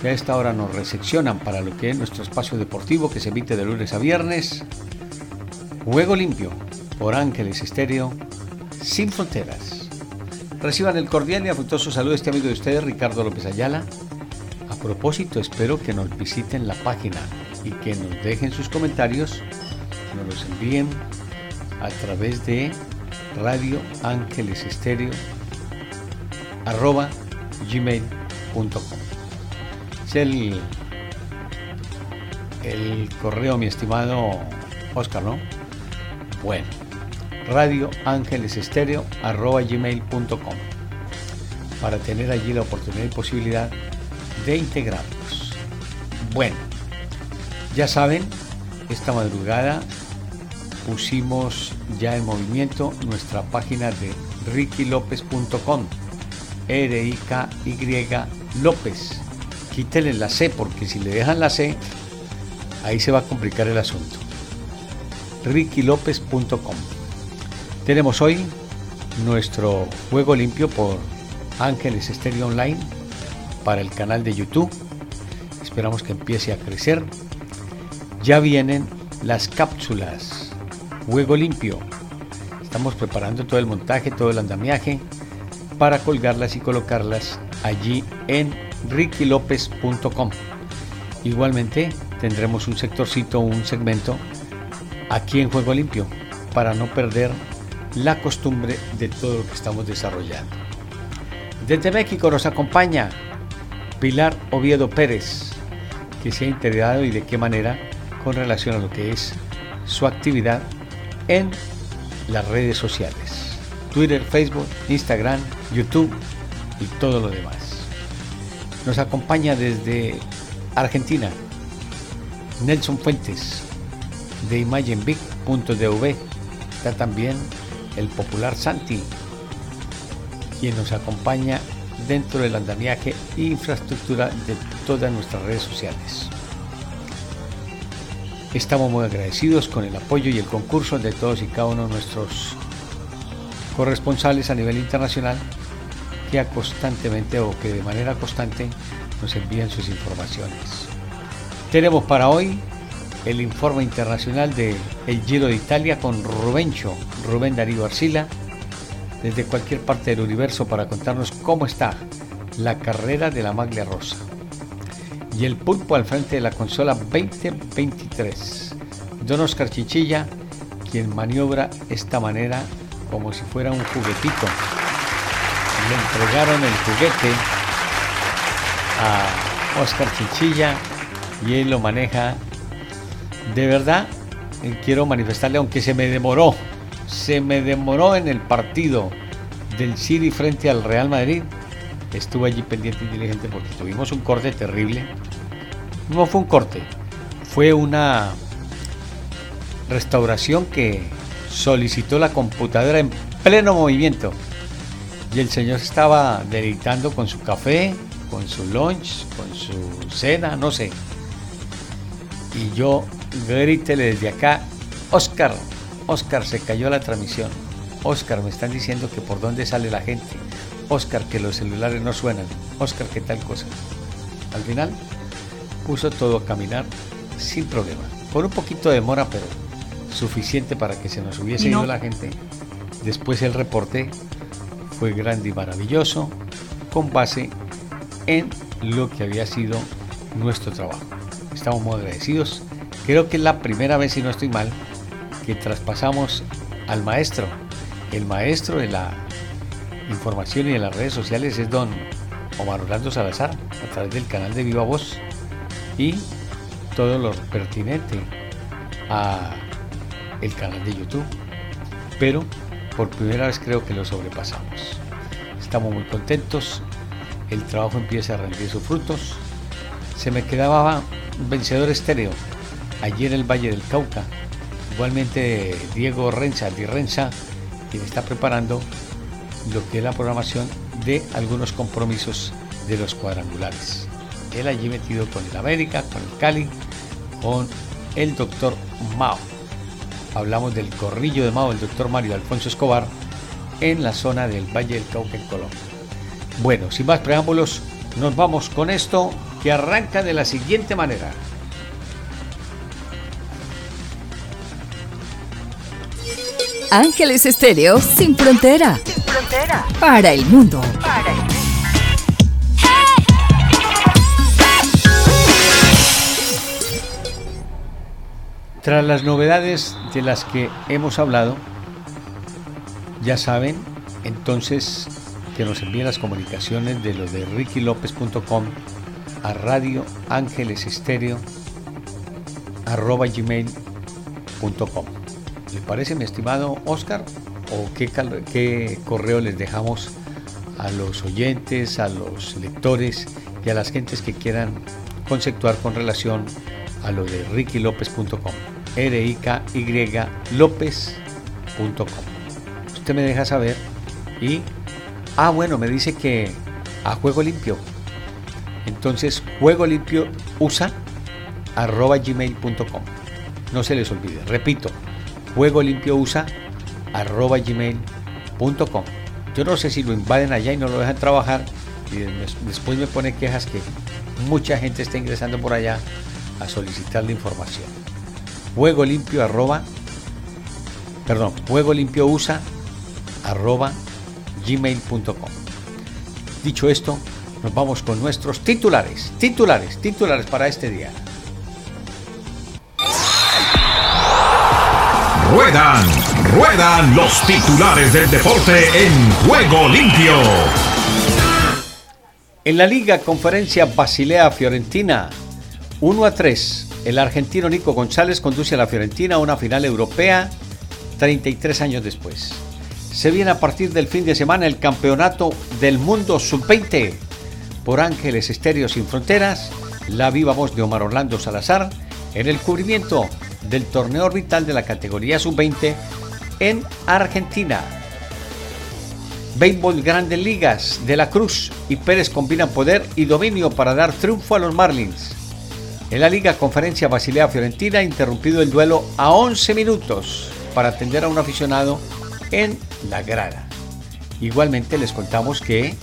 Que a esta hora nos recepcionan para lo que es nuestro espacio deportivo que se emite de lunes a viernes. Juego limpio por Ángeles Estéreo, sin fronteras. Reciban el cordial y afectuoso saludo de este amigo de ustedes, Ricardo López Ayala. A propósito, espero que nos visiten la página y que nos dejen sus comentarios, nos los envíen a través de Radio Ángeles Estéreo el, el correo, mi estimado Oscar, ¿no? Bueno, radio gmail.com para tener allí la oportunidad y posibilidad de integrarnos. Bueno, ya saben, esta madrugada pusimos ya en movimiento nuestra página de rickylopez.com R I K Y López quítele la C, porque si le dejan la C, ahí se va a complicar el asunto. rickylopez.com Tenemos hoy nuestro juego limpio por Ángeles Estéreo Online para el canal de YouTube. Esperamos que empiece a crecer. Ya vienen las cápsulas. Juego limpio. Estamos preparando todo el montaje, todo el andamiaje para colgarlas y colocarlas allí en rickylopez.com. Igualmente tendremos un sectorcito, un segmento aquí en Juego Limpio para no perder la costumbre de todo lo que estamos desarrollando. Desde México nos acompaña Pilar Oviedo Pérez, que se ha integrado y de qué manera con relación a lo que es su actividad en las redes sociales. Twitter, Facebook, Instagram, YouTube y todo lo demás. Nos acompaña desde Argentina Nelson Fuentes de imagenbig.dv. Está también el popular Santi, quien nos acompaña dentro del andamiaje e infraestructura de todas nuestras redes sociales. Estamos muy agradecidos con el apoyo y el concurso de todos y cada uno de nuestros corresponsales a nivel internacional constantemente o que de manera constante nos envían sus informaciones. Tenemos para hoy el informe internacional de el Giro de Italia con Rubencho, Rubén Darío Arcila, desde cualquier parte del universo para contarnos cómo está la carrera de la Maglia Rosa. Y el pulpo al frente de la consola 2023. Don Oscar Chichilla, quien maniobra esta manera como si fuera un juguetito le entregaron el juguete a Oscar Chichilla y él lo maneja. De verdad, eh, quiero manifestarle, aunque se me demoró, se me demoró en el partido del City frente al Real Madrid. Estuve allí pendiente y diligente porque tuvimos un corte terrible. No fue un corte, fue una restauración que solicitó la computadora en pleno movimiento y el señor estaba deleitando con su café, con su lunch, con su cena, no sé. Y yo grítele desde acá, Oscar, Oscar, se cayó la transmisión. Oscar, me están diciendo que por dónde sale la gente. Oscar, que los celulares no suenan. Oscar, que tal cosa. Al final puso todo a caminar sin problema. Por un poquito de demora, pero suficiente para que se nos hubiese ido la gente. Después el reporte fue grande y maravilloso con base en lo que había sido nuestro trabajo. Estamos muy agradecidos. Creo que es la primera vez, si no estoy mal, que traspasamos al maestro. El maestro de la información y de las redes sociales es don Omar Orlando Salazar a través del canal de Viva Voz y todo lo pertinente a el canal de YouTube. Pero por primera vez creo que lo sobrepasamos. Estamos muy contentos, el trabajo empieza a rendir sus frutos. Se me quedaba vencedor estéreo, allí en el Valle del Cauca. Igualmente Diego Renza, Di Renza, quien está preparando lo que es la programación de algunos compromisos de los cuadrangulares. Él allí metido con el América, con el Cali, con el doctor Mao. Hablamos del corrillo de Mao, el doctor Mario Alfonso Escobar, en la zona del Valle del Cauca en Colombia. Bueno, sin más preámbulos, nos vamos con esto que arranca de la siguiente manera. Ángeles Estéreo sin frontera. Sin frontera. Para el mundo. Para el mundo. Tras las novedades de las que hemos hablado, ya saben, entonces que nos envíen las comunicaciones de lo de rickylopez.com a radio arroba gmail.com. ¿Le parece, mi estimado Oscar? ¿O qué, qué correo les dejamos a los oyentes, a los lectores y a las gentes que quieran conceptuar con relación a lo de rickylopez.com? R-I-K-Y López.com. Usted me deja saber y. Ah, bueno, me dice que a juego limpio. Entonces, juego limpio usa arroba gmail.com. No se les olvide. Repito, juego limpio usa arroba gmail.com. Yo no sé si lo invaden allá y no lo dejan trabajar y después me pone quejas que mucha gente está ingresando por allá a solicitar la información juego limpio arroba, perdón, juego limpio usa arroba gmail.com. Dicho esto, nos vamos con nuestros titulares, titulares, titulares para este día. Ruedan, ruedan los titulares del deporte en juego limpio. En la Liga Conferencia Basilea Fiorentina, 1 a 3 el argentino Nico González conduce a la Fiorentina a una final europea 33 años después. Se viene a partir del fin de semana el Campeonato del Mundo Sub-20 por Ángeles Estéreo Sin Fronteras, la viva voz de Omar Orlando Salazar, en el cubrimiento del torneo orbital de la categoría Sub-20 en Argentina. Béisbol Grandes Ligas de la Cruz y Pérez combinan poder y dominio para dar triunfo a los Marlins. En la Liga Conferencia Basilea Fiorentina interrumpido el duelo a 11 minutos para atender a un aficionado en la grada. Igualmente les contamos que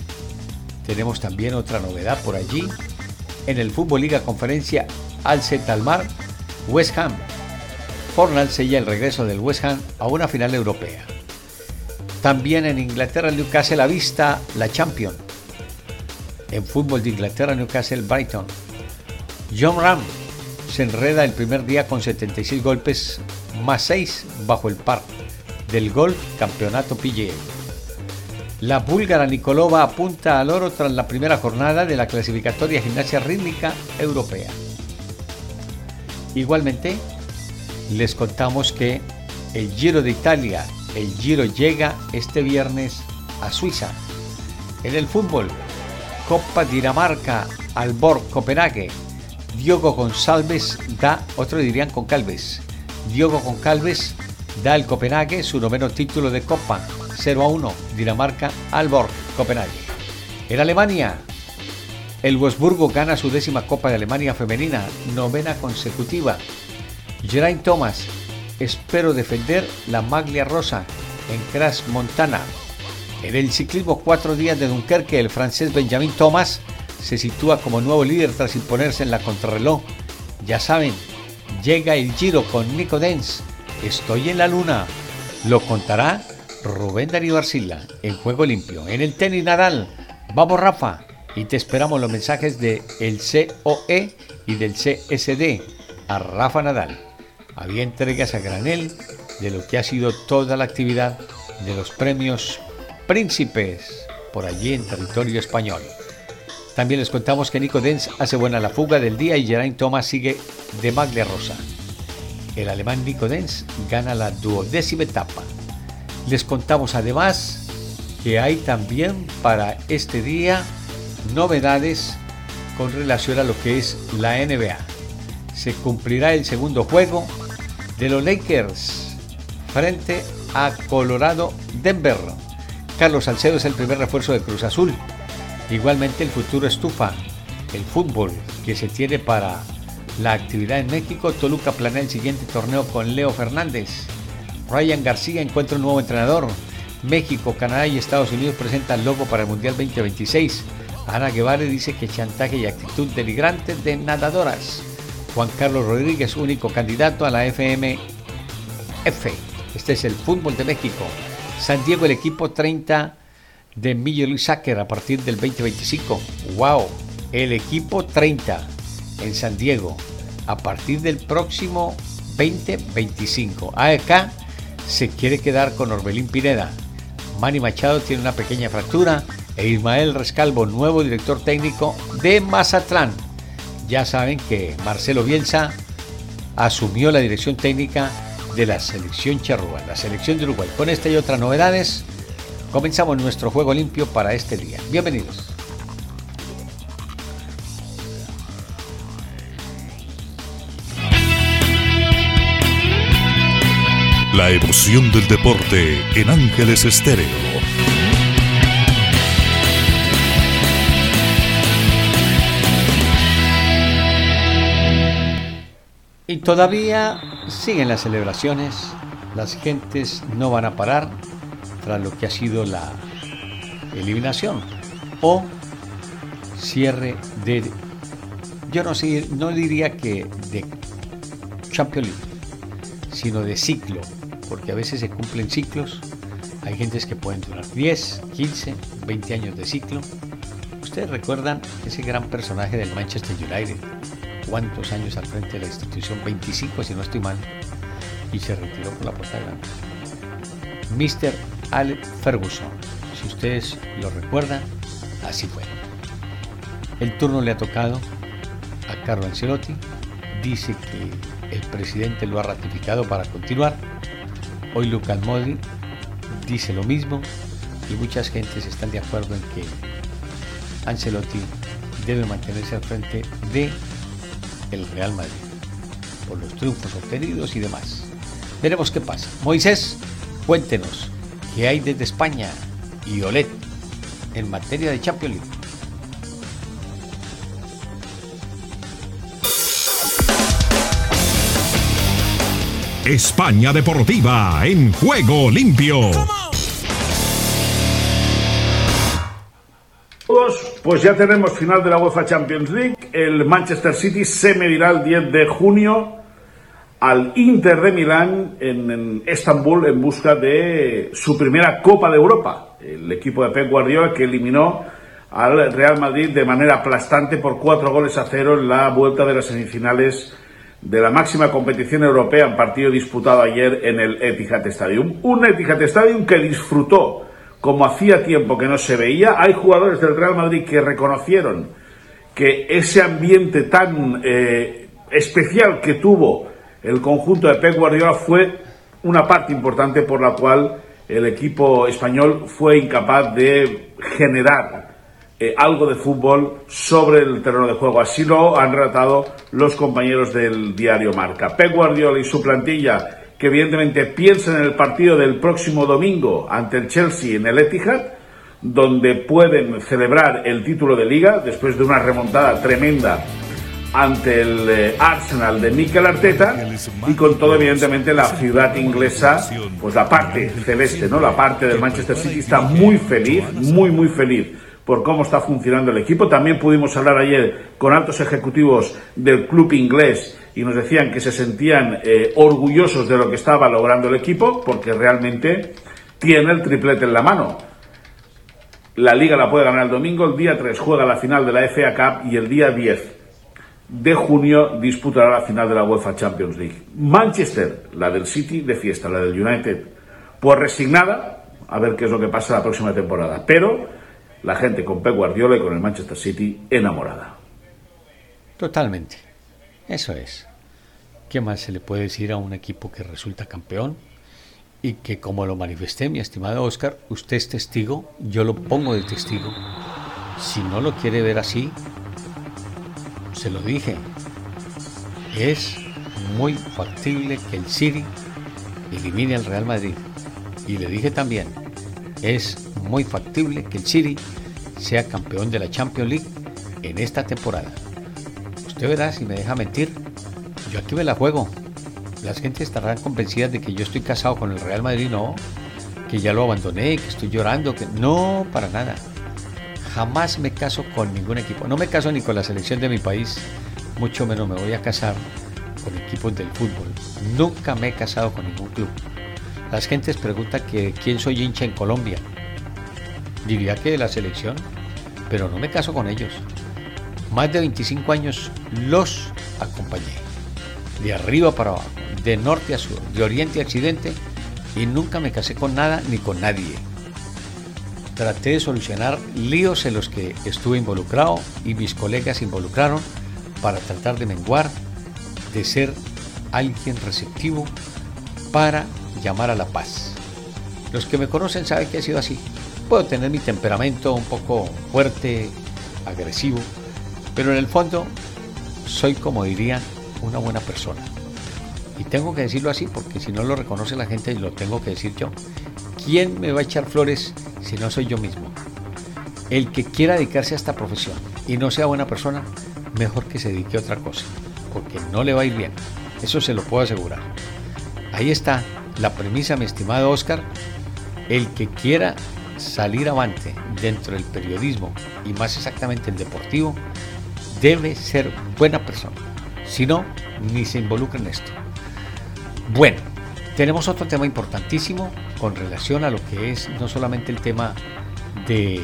tenemos también otra novedad por allí. En el Fútbol Liga Conferencia Alce Talmar, West Ham. Fornal sella el regreso del West Ham a una final europea. También en Inglaterra, Newcastle a vista la Champions. En fútbol de Inglaterra, Newcastle Brighton John Ram se enreda el primer día con 76 golpes más 6 bajo el par del Golf Campeonato PGA. La búlgara Nikolova apunta al oro tras la primera jornada de la clasificatoria gimnasia rítmica europea. Igualmente, les contamos que el Giro de Italia, el Giro llega este viernes a Suiza. En el fútbol, Copa Dinamarca, Alborg, Copenhague, Diogo González da, otro dirían con Calves, Diogo Calves da al Copenhague su noveno título de Copa, 0 a 1, Dinamarca, Alborg, Copenhague. En Alemania, el Wolfsburgo gana su décima Copa de Alemania femenina, novena consecutiva. Geraint Thomas, espero defender la maglia rosa en Crash Montana. En el ciclismo cuatro días de Dunkerque, el francés Benjamin Thomas se sitúa como nuevo líder tras imponerse en la contrarreloj. Ya saben, llega el Giro con Nico Dens. Estoy en la luna. Lo contará Rubén Darío Arcila en Juego Limpio. En el tenis Nadal, vamos Rafa. Y te esperamos los mensajes de el COE y del CSD a Rafa Nadal. Había entregas a granel de lo que ha sido toda la actividad de los premios Príncipes por allí en territorio español. También les contamos que Nico Denz hace buena la fuga del día y Geraint Thomas sigue de maglia rosa. El alemán Nico Denz gana la duodécima etapa. Les contamos además que hay también para este día novedades con relación a lo que es la NBA. se cumplirá el segundo juego de los Lakers frente a Colorado Denver. Carlos Salcedo es el primer refuerzo de Cruz Azul. Igualmente el futuro estufa el fútbol que se tiene para la actividad en México. Toluca planea el siguiente torneo con Leo Fernández. Ryan García encuentra un nuevo entrenador. México, Canadá y Estados Unidos presentan logo para el Mundial 2026. Ana Guevara dice que chantaje y actitud deligrante de nadadoras. Juan Carlos Rodríguez, único candidato a la FMF. Este es el fútbol de México. San Diego, el equipo 30 de Major League Soccer a partir del 2025. ¡Wow! El equipo 30 en San Diego a partir del próximo 2025. AEK se quiere quedar con Orbelín Pineda. Manny Machado tiene una pequeña fractura e Ismael Rescalvo, nuevo director técnico de Mazatlán. Ya saben que Marcelo Bielsa asumió la dirección técnica de la selección charrúa, la selección de Uruguay. Con esta y otras novedades, comenzamos nuestro juego limpio para este día. Bienvenidos. La emoción del deporte en Ángeles Estéreo. Y todavía siguen las celebraciones, las gentes no van a parar tras lo que ha sido la eliminación o cierre de, yo no sé, no diría que de Champions League, sino de ciclo porque a veces se cumplen ciclos. Hay gentes que pueden durar 10, 15, 20 años de ciclo. Ustedes recuerdan ese gran personaje del Manchester United, cuántos años al frente de la institución, 25 si no estoy mal, y se retiró por la puerta grande. Mr. Alex Ferguson, si ustedes lo recuerdan, así fue. El turno le ha tocado a Carlo Ancelotti, dice que el presidente lo ha ratificado para continuar Hoy Lucas Modri dice lo mismo y muchas gentes están de acuerdo en que Ancelotti debe mantenerse al frente de el Real Madrid por los triunfos obtenidos y demás. Veremos qué pasa. Moisés, cuéntenos qué hay desde España y Olet en materia de Champions League. España Deportiva en juego limpio. Pues ya tenemos final de la UEFA Champions League. El Manchester City se medirá el 10 de junio al Inter de Milán en, Estambul en busca de su primera Copa de Europa. El equipo de Pep Guardiola que eliminó al Real Madrid de manera aplastante por cuatro goles a cero en la vuelta de las semifinales de la máxima competición europea en partido disputado ayer en el Etihad Stadium. Un Etihad Stadium que disfrutó como hacía tiempo que no se veía. Hay jugadores del Real Madrid que reconocieron que ese ambiente tan eh, especial que tuvo el conjunto de Pep Guardiola fue una parte importante por la cual el equipo español fue incapaz de generar eh, algo de fútbol sobre el terreno de juego. Así lo han relatado los compañeros del diario Marca. Pep Guardiola y su plantilla, que evidentemente piensan en el partido del próximo domingo ante el Chelsea en el Etihad, donde pueden celebrar el título de liga después de una remontada tremenda ante el eh, Arsenal de Mikel Arteta y con todo evidentemente la ciudad inglesa, pues la parte celeste, ¿no? La parte del Manchester City está muy feliz, muy muy feliz por cómo está funcionando el equipo. También pudimos hablar ayer con altos ejecutivos del club inglés y nos decían que se sentían eh, orgullosos de lo que estaba logrando el equipo porque realmente tiene el triplete en la mano. La liga la puede ganar el domingo, el día 3 juega la final de la FA Cup y el día 10 de junio disputará la final de la UEFA Champions League. Manchester, la del City de fiesta, la del United, pues resignada a ver qué es lo que pasa la próxima temporada. Pero la gente con Pep Guardiola y con el Manchester City enamorada. Totalmente. Eso es. ¿Qué más se le puede decir a un equipo que resulta campeón? Y que como lo manifesté, mi estimado Oscar, usted es testigo, yo lo pongo de testigo. Si no lo quiere ver así, se lo dije. es muy factible que el City elimine al Real Madrid. Y le dije también, es muy factible que el City sea campeón de la Champions League en esta temporada. Usted verá si me deja mentir. Yo aquí me la juego. Las gente estarán convencidas de que yo estoy casado con el Real Madrid, no. Que ya lo abandoné, que estoy llorando, que no, para nada. Jamás me caso con ningún equipo. No me caso ni con la selección de mi país, mucho menos me voy a casar con equipos del fútbol. Nunca me he casado con ningún club. Las gentes preguntan que quién soy hincha en Colombia. Diría que de la selección, pero no me caso con ellos. Más de 25 años los acompañé. De arriba para abajo, de norte a sur, de oriente a occidente, y nunca me casé con nada ni con nadie. Traté de solucionar líos en los que estuve involucrado y mis colegas involucraron para tratar de menguar, de ser alguien receptivo para llamar a la paz. Los que me conocen saben que ha sido así. Puedo tener mi temperamento un poco fuerte, agresivo, pero en el fondo soy, como diría, una buena persona. Y tengo que decirlo así porque si no lo reconoce la gente, lo tengo que decir yo. ¿Quién me va a echar flores si no soy yo mismo? El que quiera dedicarse a esta profesión y no sea buena persona, mejor que se dedique a otra cosa, porque no le va a ir bien. Eso se lo puedo asegurar. Ahí está la premisa, mi estimado Oscar. El que quiera salir avante dentro del periodismo y más exactamente el deportivo, debe ser buena persona. Si no, ni se involucra en esto. Bueno, tenemos otro tema importantísimo con relación a lo que es no solamente el tema de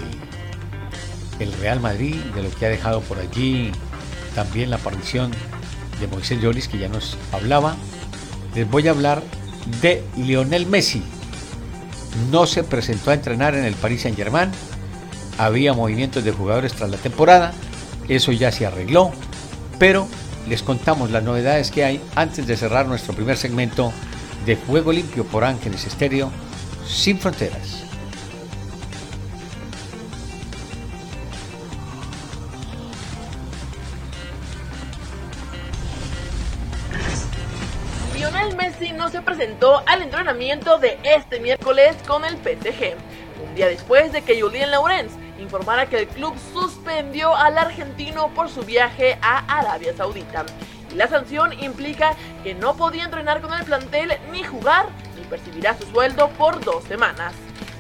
el Real Madrid, de lo que ha dejado por allí también la aparición de Moisés Lloris, que ya nos hablaba. Les voy a hablar de Lionel Messi. No se presentó a entrenar en el Paris Saint Germain. Había movimientos de jugadores tras la temporada. Eso ya se arregló. Pero les contamos las novedades que hay antes de cerrar nuestro primer segmento de Juego Limpio por Ángeles Estéreo sin fronteras. Lionel Messi no se presentó al entrenamiento de este miércoles con el PSG, un día después de que Julien Laurens informara que el club suspendió al argentino por su viaje a Arabia Saudita. La sanción implica que no podía entrenar con el plantel ni jugar, ni percibirá su sueldo por dos semanas.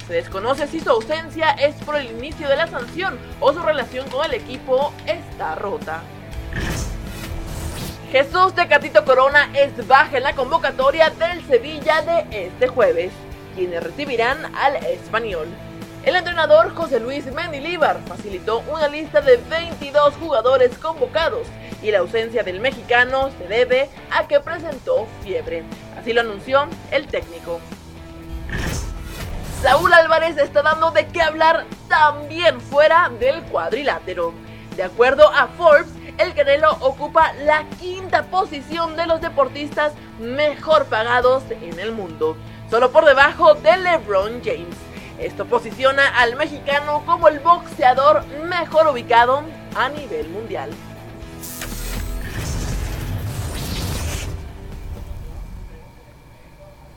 Se desconoce si su ausencia es por el inicio de la sanción o su relación con el equipo está rota. Jesús Tecatito Corona es baja en la convocatoria del Sevilla de este jueves, quienes recibirán al español. El entrenador José Luis Mendilíbar facilitó una lista de 22 jugadores convocados y la ausencia del mexicano se debe a que presentó fiebre. Así lo anunció el técnico. Saúl Álvarez está dando de qué hablar también fuera del cuadrilátero. De acuerdo a Forbes, el Canelo ocupa la quinta posición de los deportistas mejor pagados en el mundo, solo por debajo de LeBron James. Esto posiciona al mexicano como el boxeador mejor ubicado a nivel mundial.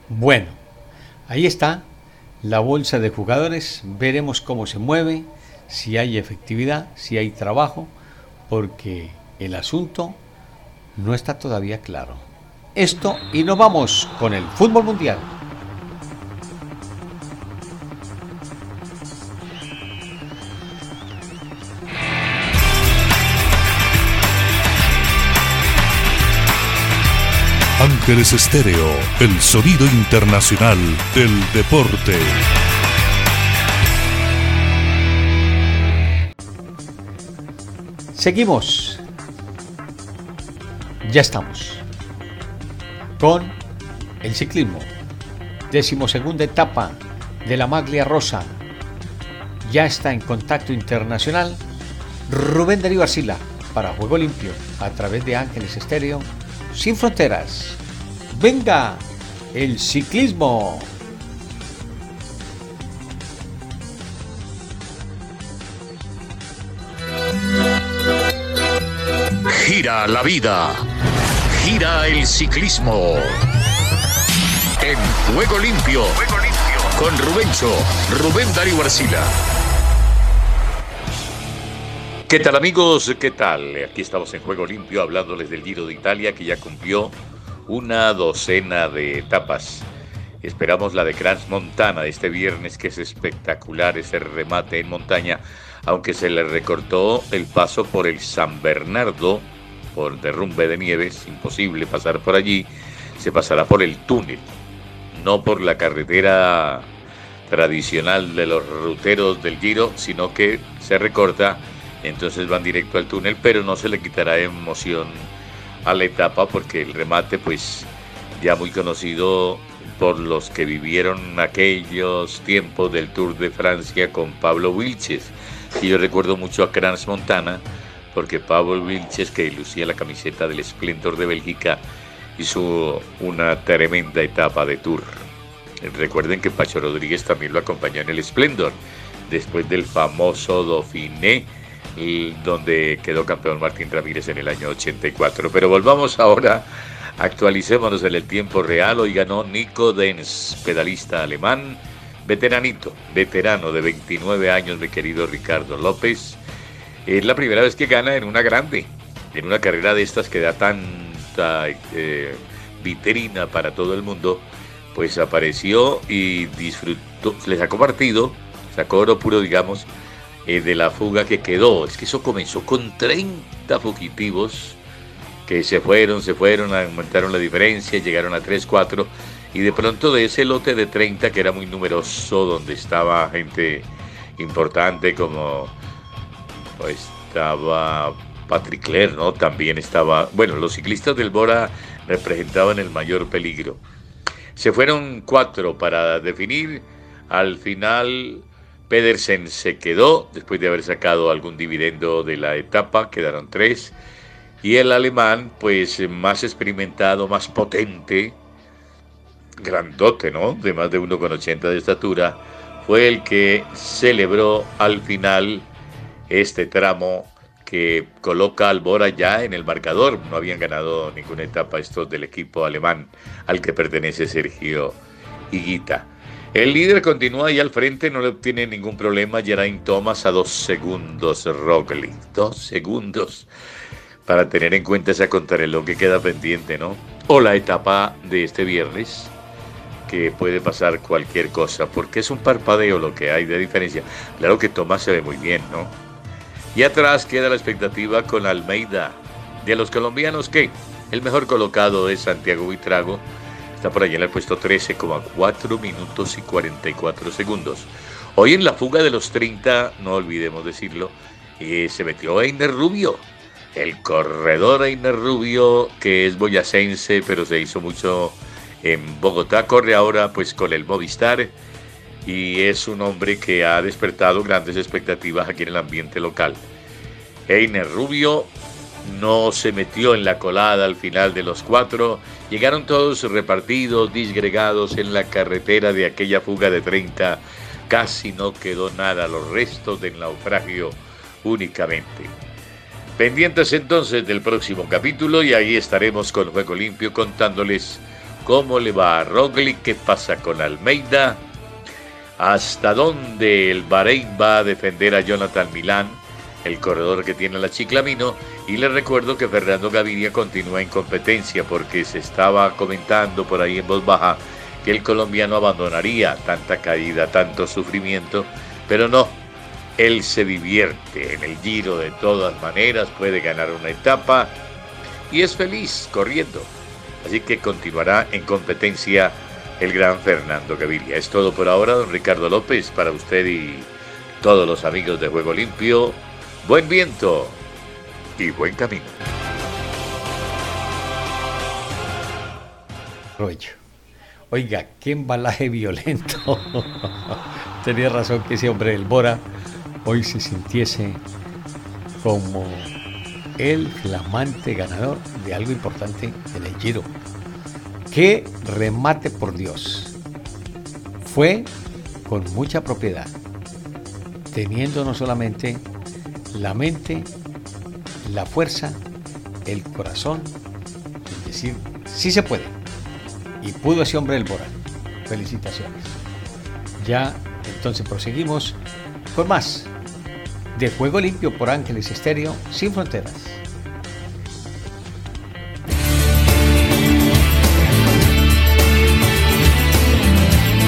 Bueno, ahí está la bolsa de jugadores, veremos cómo se mueve, si hay efectividad, si hay trabajo porque el asunto no está todavía claro. Esto y nos vamos con el fútbol mundial. Ángeles Estéreo, el sonido internacional del deporte. Seguimos. Ya estamos. Con el ciclismo. Decimosegunda etapa de la Maglia Rosa. Ya está en contacto internacional Rubén Darío Arcila para Juego Limpio a través de Ángeles Estéreo sin fronteras. Venga, el ciclismo. Gira la vida. gira el ciclismo. En Juego Limpio. Con Rubencho, Rubén Darío Arcila. ¿Qué tal amigos? ¿Qué tal? Aquí estamos en Juego Limpio hablándoles del Giro de Italia que ya cumplió una docena de etapas. Esperamos la de Crans Montana este viernes que es espectacular ese remate en montaña, aunque se le recortó el paso por el San Bernardo por derrumbe de nieve, es imposible pasar por allí, se pasará por el túnel, no por la carretera tradicional de los ruteros del Giro, sino que se recorta, entonces van directo al túnel, pero no se le quitará emoción a la etapa porque el remate pues ya muy conocido por los que vivieron aquellos tiempos del Tour de Francia con Pablo Wilches. Y yo recuerdo mucho a Crans Montana, porque Pablo Vilches, que lucía la camiseta del Splendor de Bélgica, hizo una tremenda etapa de tour. Recuerden que Pacho Rodríguez también lo acompañó en el Splendor, después del famoso Dauphiné, donde quedó campeón Martín Ramírez en el año 84. Pero volvamos ahora, actualicémonos en el tiempo real. Hoy ganó Nico Denz, pedalista alemán, veteranito, veterano de 29 años, mi querido Ricardo López es la primera vez que gana en una grande, en una carrera de estas que da tanta eh, para todo el mundo, pues apareció y disfrutó, le sacó partido, sacó oro puro, digamos, eh, de la fuga que quedó. Es que eso comenzó con 30 fugitivos que se fueron, se fueron, aumentaron la diferencia, llegaron a 3, 4, y de pronto de ese lote de 30, que era muy numeroso, donde estaba gente importante como estaba Patrick Ler, ¿no? También estaba, bueno, los ciclistas del Bora representaban el mayor peligro. Se fueron cuatro para definir. Al final, Pedersen se quedó después de haber sacado algún dividendo de la etapa, quedaron tres. Y el alemán, pues más experimentado, más potente, grandote, ¿no? De más de 1,80 de estatura, fue el que celebró al final este tramo que coloca al Bora ya en el marcador. No habían ganado ninguna etapa estos del equipo alemán al que pertenece Sergio Higuita. El líder continúa ahí al frente, no le obtiene ningún problema. Geraint Thomas a dos segundos, Roglic. Dos segundos para tener en cuenta esa contrarreloj que queda pendiente, ¿no? O la etapa de este viernes, que puede pasar cualquier cosa, porque es un parpadeo lo que hay de diferencia. Claro que Thomas se ve muy bien, ¿no? Y atrás queda la expectativa con Almeida. De los colombianos, ¿qué? El mejor colocado es Santiago Buitrago. Está por allí en el puesto 13,4 minutos y 44 segundos. Hoy en la fuga de los 30, no olvidemos decirlo, eh, se metió Einer Rubio. El corredor Einer Rubio, que es boyacense, pero se hizo mucho en Bogotá, corre ahora pues con el Movistar y es un hombre que ha despertado grandes expectativas aquí en el ambiente local. Einer Rubio no se metió en la colada al final de los cuatro, llegaron todos repartidos, disgregados en la carretera de aquella fuga de 30, casi no quedó nada, los restos del naufragio únicamente. Pendientes entonces del próximo capítulo y ahí estaremos con Juego Limpio contándoles cómo le va a Roglic, qué pasa con Almeida, hasta dónde el Bahrein va a defender a Jonathan Milán, el corredor que tiene la Chiclamino, y les recuerdo que Fernando Gaviria continúa en competencia porque se estaba comentando por ahí en voz baja que el colombiano abandonaría tanta caída, tanto sufrimiento, pero no, él se divierte en el giro de todas maneras, puede ganar una etapa y es feliz corriendo. Así que continuará en competencia el gran Fernando Gaviria. Es todo por ahora, don Ricardo López, para usted y todos los amigos de Juego Limpio. Buen viento y buen camino. Oiga, qué embalaje violento. Tenía razón que ese hombre del Bora hoy se sintiese como el flamante ganador de algo importante en el Giro. Qué remate por Dios. Fue con mucha propiedad, teniendo no solamente la mente, la fuerza, el corazón, el decir, sí se puede. Y pudo ese hombre el Bora. Felicitaciones. Ya entonces proseguimos con más de Juego Limpio por Ángeles Estéreo sin fronteras.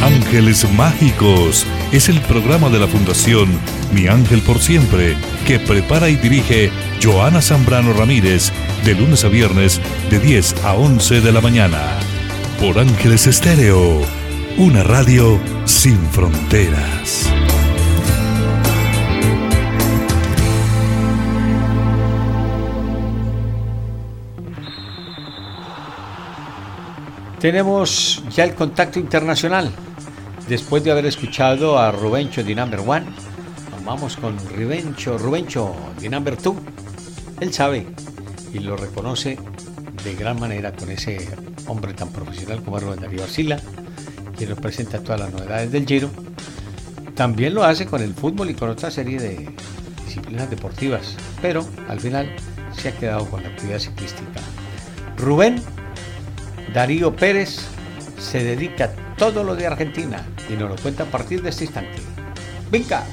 Ángeles Mágicos es el programa de la Fundación Mi Ángel por Siempre que prepara y dirige Joana Zambrano Ramírez de lunes a viernes de 10 a 11 de la mañana por Ángeles Estéreo, una radio sin fronteras. Tenemos ya el contacto internacional. Después de haber escuchado a Rubencho de Number One, vamos con Rubencho, Rubencho de Number Two. Él sabe y lo reconoce de gran manera con ese hombre tan profesional como Rubén Darío Arcila, quien nos presenta todas las novedades del Giro. También lo hace con el fútbol y con otra serie de disciplinas deportivas, pero al final se ha quedado con la actividad ciclística. Rubén Darío Pérez se dedica a todo lo de Argentina y nos lo cuenta a partir de este instante. ¡Venga!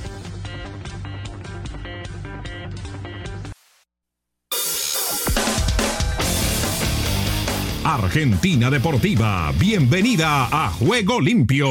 Argentina Deportiva, bienvenida a Juego Limpio.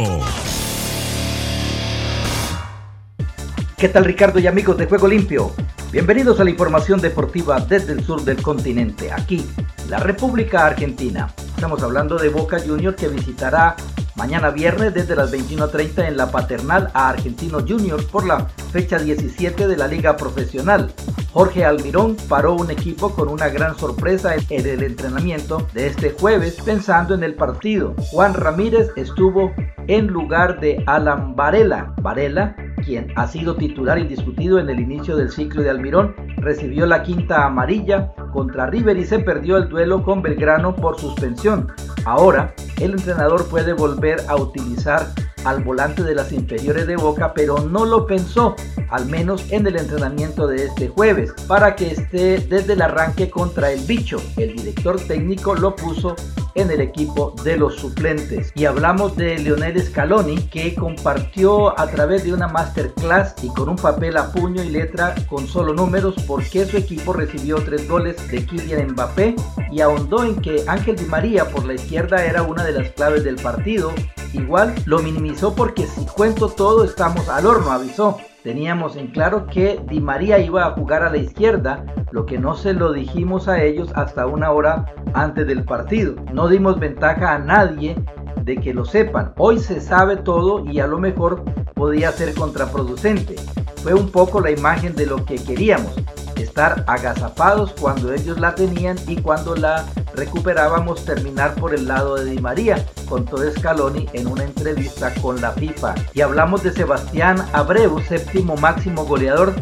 ¿Qué tal Ricardo y amigos de Juego Limpio? Bienvenidos a la información deportiva desde el sur del continente, aquí, la República Argentina. Estamos hablando de Boca Junior que visitará mañana viernes desde las 21.30 en la Paternal a Argentinos Juniors por la fecha 17 de la Liga Profesional. Jorge Almirón paró un equipo con una gran sorpresa en el entrenamiento de este jueves pensando en el partido. Juan Ramírez estuvo en lugar de Alan Varela. Varela quien ha sido titular indiscutido en el inicio del ciclo de Almirón, recibió la quinta amarilla contra River y se perdió el duelo con Belgrano por suspensión. Ahora, el entrenador puede volver a utilizar al volante de las inferiores de Boca, pero no lo pensó, al menos en el entrenamiento de este jueves, para que esté desde el arranque contra el bicho. El director técnico lo puso en el equipo de los suplentes. Y hablamos de Leonel Scaloni, que compartió a través de una masterclass y con un papel a puño y letra con solo números por qué su equipo recibió tres goles de Kylian Mbappé y ahondó en que Ángel Di María por la izquierda era una de las claves del partido. Igual lo minimizó porque si cuento todo estamos al horno, avisó. Teníamos en claro que Di María iba a jugar a la izquierda, lo que no se lo dijimos a ellos hasta una hora antes del partido. No dimos ventaja a nadie de que lo sepan. Hoy se sabe todo y a lo mejor podía ser contraproducente. Fue un poco la imagen de lo que queríamos estar agazapados cuando ellos la tenían y cuando la recuperábamos terminar por el lado de Di María, contó Scaloni en una entrevista con la FIFA. Y hablamos de Sebastián Abreu, séptimo máximo goleador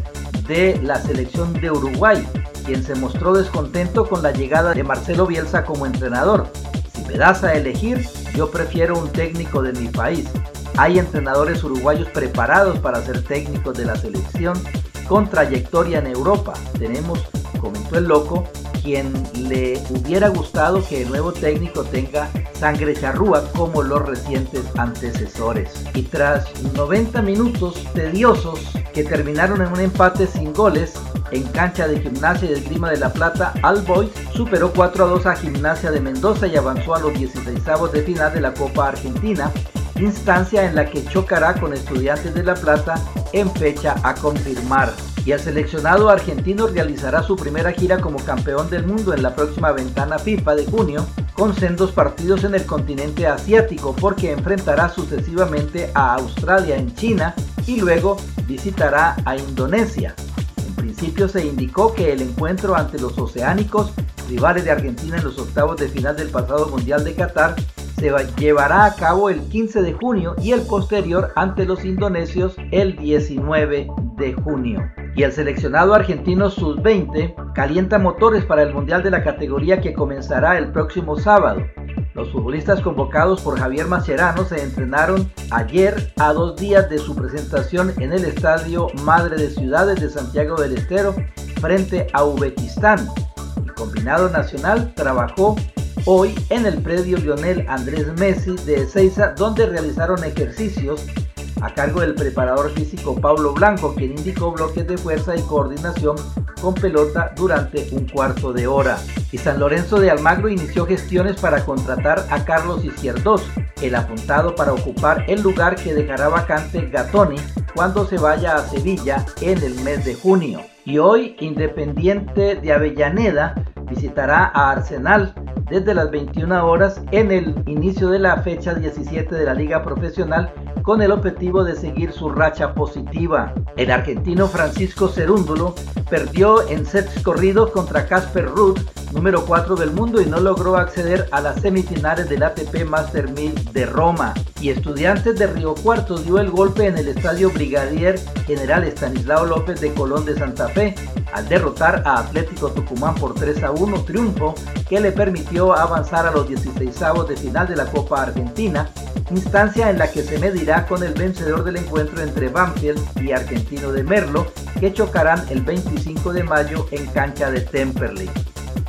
de la selección de Uruguay, quien se mostró descontento con la llegada de Marcelo Bielsa como entrenador. Si me das a elegir, yo prefiero un técnico de mi país. Hay entrenadores uruguayos preparados para ser técnicos de la selección con trayectoria en Europa. Tenemos, comentó el loco, quien le hubiera gustado que el nuevo técnico tenga sangre charrúa como los recientes antecesores. Y tras 90 minutos tediosos que terminaron en un empate sin goles, en cancha de Gimnasia y Esgrima de La Plata, Alboy superó 4 a 2 a Gimnasia de Mendoza y avanzó a los 16 de final de la Copa Argentina, instancia en la que chocará con Estudiantes de La Plata en fecha a confirmar. Y el seleccionado argentino realizará su primera gira como campeón del mundo en la próxima ventana FIFA de junio, con sendos partidos en el continente asiático, porque enfrentará sucesivamente a Australia en China y luego visitará a Indonesia. En principio se indicó que el encuentro ante los oceánicos, rivales de Argentina en los octavos de final del pasado Mundial de Qatar, se llevará a cabo el 15 de junio y el posterior ante los indonesios el 19 de junio. Y el seleccionado argentino sub-20 calienta motores para el Mundial de la categoría que comenzará el próximo sábado. Los futbolistas convocados por Javier Mascherano se entrenaron ayer a dos días de su presentación en el Estadio Madre de Ciudades de Santiago del Estero frente a Uzbekistán. El combinado nacional trabajó hoy en el predio Lionel Andrés Messi de Ezeiza, donde realizaron ejercicios a cargo del preparador físico Pablo Blanco, quien indicó bloques de fuerza y coordinación con pelota durante un cuarto de hora. Y San Lorenzo de Almagro inició gestiones para contratar a Carlos Izquierdos, el apuntado para ocupar el lugar que dejará vacante Gatoni cuando se vaya a Sevilla en el mes de junio. Y hoy Independiente de Avellaneda visitará a Arsenal desde las 21 horas en el inicio de la fecha 17 de la Liga Profesional con el objetivo de seguir su racha positiva. El argentino Francisco Cerúndulo perdió en sets corridos contra Casper Ruth, número 4 del mundo, y no logró acceder a las semifinales del ATP Master 1000 de Roma. Y Estudiantes de Río Cuarto dio el golpe en el estadio Brigadier General Estanislao López de Colón de Santa Fe al derrotar a Atlético Tucumán por 3 a 1, triunfo que le permitió avanzar a los 16 de final de la Copa Argentina, instancia en la que se medirá con el vencedor del encuentro entre Banfield y Argentino de Merlo, que chocarán el 25 de mayo en cancha de Temperley.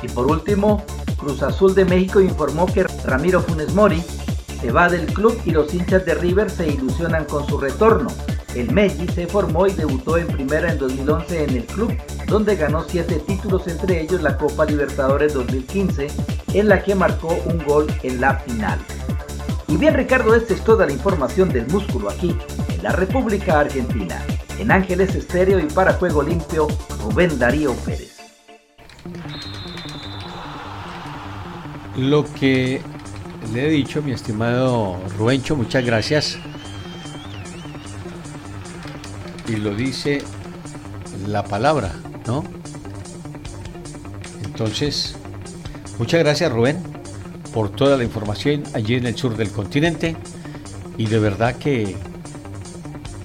Y por último, Cruz Azul de México informó que Ramiro Funes Mori se va del club y los hinchas de River se ilusionan con su retorno. El Messi se formó y debutó en primera en 2011 en el club, donde ganó siete títulos, entre ellos la Copa Libertadores 2015, en la que marcó un gol en la final. Y bien Ricardo, esta es toda la información del músculo aquí, en la República Argentina. En Ángeles Estéreo y para Juego Limpio, Rubén Darío Pérez. Lo que le he dicho, mi estimado Rubencho, muchas gracias y lo dice la palabra, ¿no? Entonces, muchas gracias Rubén por toda la información allí en el sur del continente y de verdad que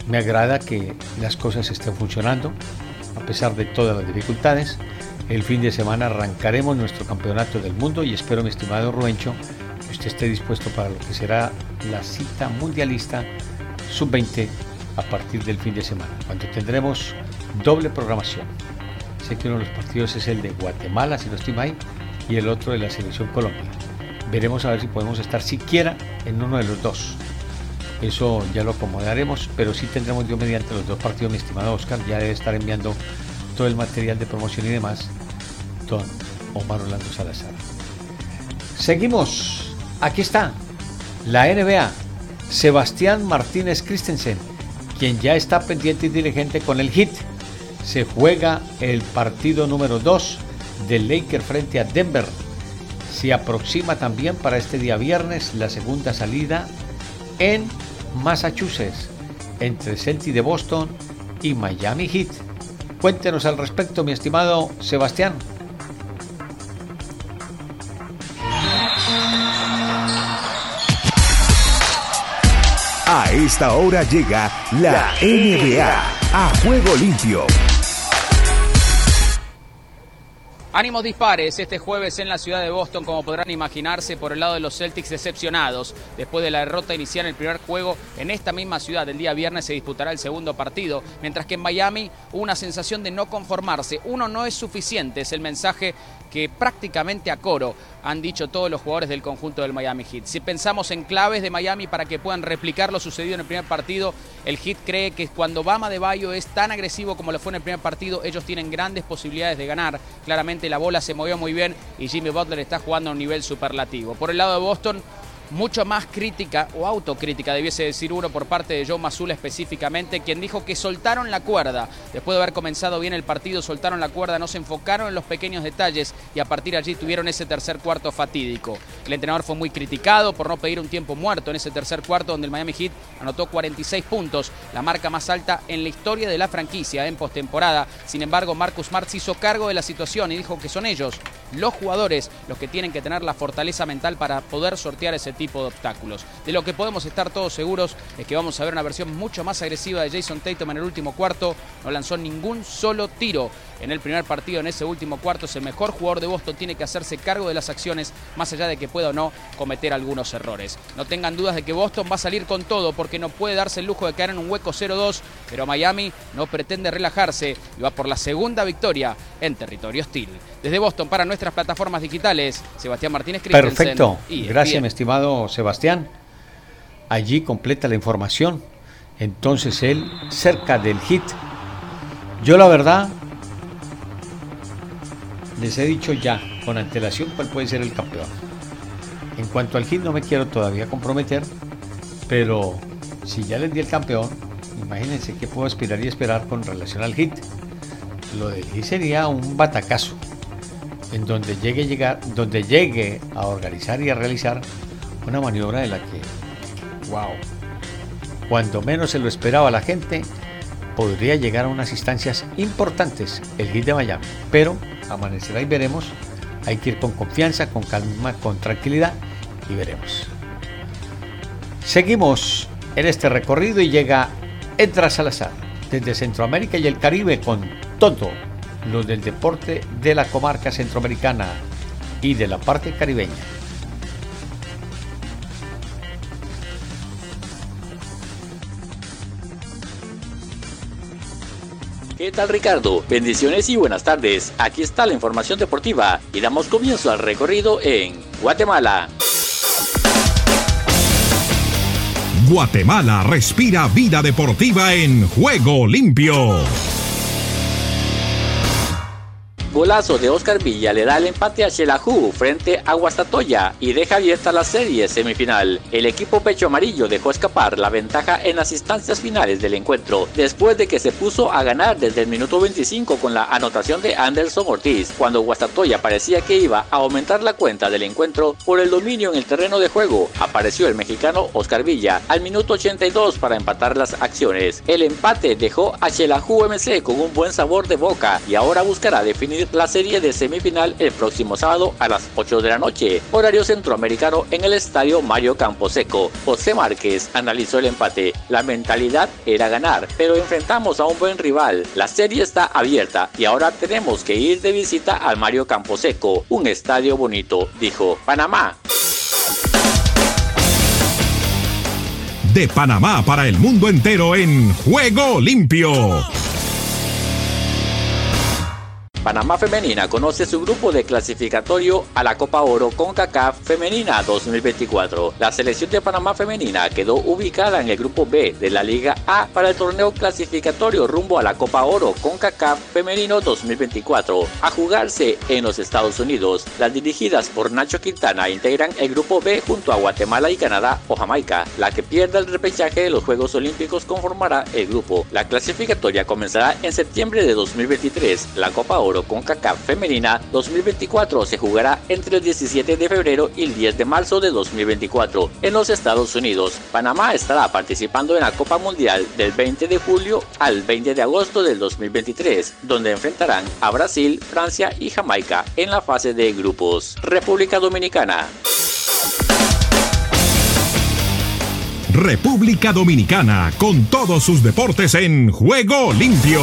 me agrada que las cosas estén funcionando a pesar de todas las dificultades. El fin de semana arrancaremos nuestro campeonato del mundo y espero, mi estimado Rubencho, esté dispuesto para lo que será la cita mundialista sub-20 a partir del fin de semana, cuando tendremos doble programación. Sé que uno de los partidos es el de Guatemala, si no estoy mal, y el otro de la Selección Colombia. Veremos a ver si podemos estar siquiera en uno de los dos. Eso ya lo acomodaremos, pero sí tendremos yo mediante los dos partidos, mi estimado Oscar, ya debe estar enviando todo el material de promoción y demás, don Omar Orlando Salazar. Seguimos, aquí está, la NBA, Sebastián Martínez Christensen quien ya está pendiente y diligente con el hit. Se juega el partido número 2 del Laker frente a Denver. Se aproxima también para este día viernes la segunda salida en Massachusetts entre Celtic de Boston y Miami Heat. Cuéntenos al respecto, mi estimado Sebastián. Esta hora llega la NBA a juego limpio. Ánimos dispares este jueves en la ciudad de Boston, como podrán imaginarse, por el lado de los Celtics decepcionados. Después de la derrota inicial en el primer juego, en esta misma ciudad, el día viernes se disputará el segundo partido, mientras que en Miami una sensación de no conformarse. Uno no es suficiente, es el mensaje que prácticamente a coro han dicho todos los jugadores del conjunto del Miami Heat. Si pensamos en claves de Miami para que puedan replicar lo sucedido en el primer partido, el Heat cree que cuando Bama de Bayo es tan agresivo como lo fue en el primer partido, ellos tienen grandes posibilidades de ganar. Claramente la bola se movió muy bien y Jimmy Butler está jugando a un nivel superlativo. Por el lado de Boston, mucho más crítica o autocrítica, debiese decir uno, por parte de Joe Mazula específicamente, quien dijo que soltaron la cuerda. Después de haber comenzado bien el partido, soltaron la cuerda, no se enfocaron en los pequeños detalles y a partir de allí tuvieron ese tercer cuarto fatídico. El entrenador fue muy criticado por no pedir un tiempo muerto en ese tercer cuarto donde el Miami Heat anotó 46 puntos, la marca más alta en la historia de la franquicia en postemporada. Sin embargo, Marcus Martz hizo cargo de la situación y dijo que son ellos, los jugadores, los que tienen que tener la fortaleza mental para poder sortear ese tipo de obstáculos. De lo que podemos estar todos seguros es que vamos a ver una versión mucho más agresiva de Jason Tatum en el último cuarto. No lanzó ningún solo tiro en el primer partido, en ese último cuarto. Es el mejor jugador de Boston, tiene que hacerse cargo de las acciones, más allá de que pueda o no cometer algunos errores. No tengan dudas de que Boston va a salir con todo, porque no puede darse el lujo de caer en un hueco 0-2, pero Miami no pretende relajarse y va por la segunda victoria en territorio hostil. Desde Boston para nuestras plataformas digitales. Sebastián Martínez Perfecto. Gracias, mi estimado Sebastián. Allí completa la información. Entonces él, cerca del hit. Yo la verdad, les he dicho ya con antelación cuál puede ser el campeón. En cuanto al hit no me quiero todavía comprometer, pero si ya les di el campeón, imagínense qué puedo aspirar y esperar con relación al hit. Lo del hit sería un batacazo, en donde llegue, llegar, donde llegue a organizar y a realizar una maniobra de la que, wow, cuando menos se lo esperaba la gente, podría llegar a unas instancias importantes el hit de Miami. Pero amanecerá y veremos. Hay que ir con confianza, con calma, con tranquilidad y veremos. Seguimos en este recorrido y llega Edra Salazar desde Centroamérica y el Caribe con todo lo del deporte de la comarca centroamericana y de la parte caribeña. Tal Ricardo? Bendiciones y buenas tardes. Aquí está la información deportiva y damos comienzo al recorrido en Guatemala. Guatemala respira vida deportiva en juego limpio. Golazo de Oscar Villa le da el empate a Xelajú frente a Guastatoya y deja abierta la serie semifinal. El equipo pecho amarillo dejó escapar la ventaja en las instancias finales del encuentro, después de que se puso a ganar desde el minuto 25 con la anotación de Anderson Ortiz, cuando Guastatoya parecía que iba a aumentar la cuenta del encuentro por el dominio en el terreno de juego. Apareció el mexicano Oscar Villa al minuto 82 para empatar las acciones. El empate dejó a Xelajú MC con un buen sabor de boca y ahora buscará definir la serie de semifinal el próximo sábado a las 8 de la noche, horario centroamericano en el estadio Mario Camposeco. José Márquez analizó el empate. La mentalidad era ganar, pero enfrentamos a un buen rival. La serie está abierta y ahora tenemos que ir de visita al Mario Camposeco, un estadio bonito, dijo Panamá. De Panamá para el mundo entero en Juego Limpio. Panamá Femenina conoce su grupo de clasificatorio a la Copa Oro CONCACAF Femenina 2024. La selección de Panamá Femenina quedó ubicada en el grupo B de la Liga A para el torneo clasificatorio rumbo a la Copa Oro CONCACAF Femenino 2024, a jugarse en los Estados Unidos. Las dirigidas por Nacho Quintana integran el grupo B junto a Guatemala y Canadá o Jamaica. La que pierda el repechaje de los Juegos Olímpicos conformará el grupo. La clasificatoria comenzará en septiembre de 2023. La Copa Oro con CONCACAF Femenina 2024 se jugará entre el 17 de febrero y el 10 de marzo de 2024 en los Estados Unidos. Panamá estará participando en la Copa Mundial del 20 de julio al 20 de agosto del 2023, donde enfrentarán a Brasil, Francia y Jamaica en la fase de grupos. República Dominicana. República Dominicana con todos sus deportes en juego limpio.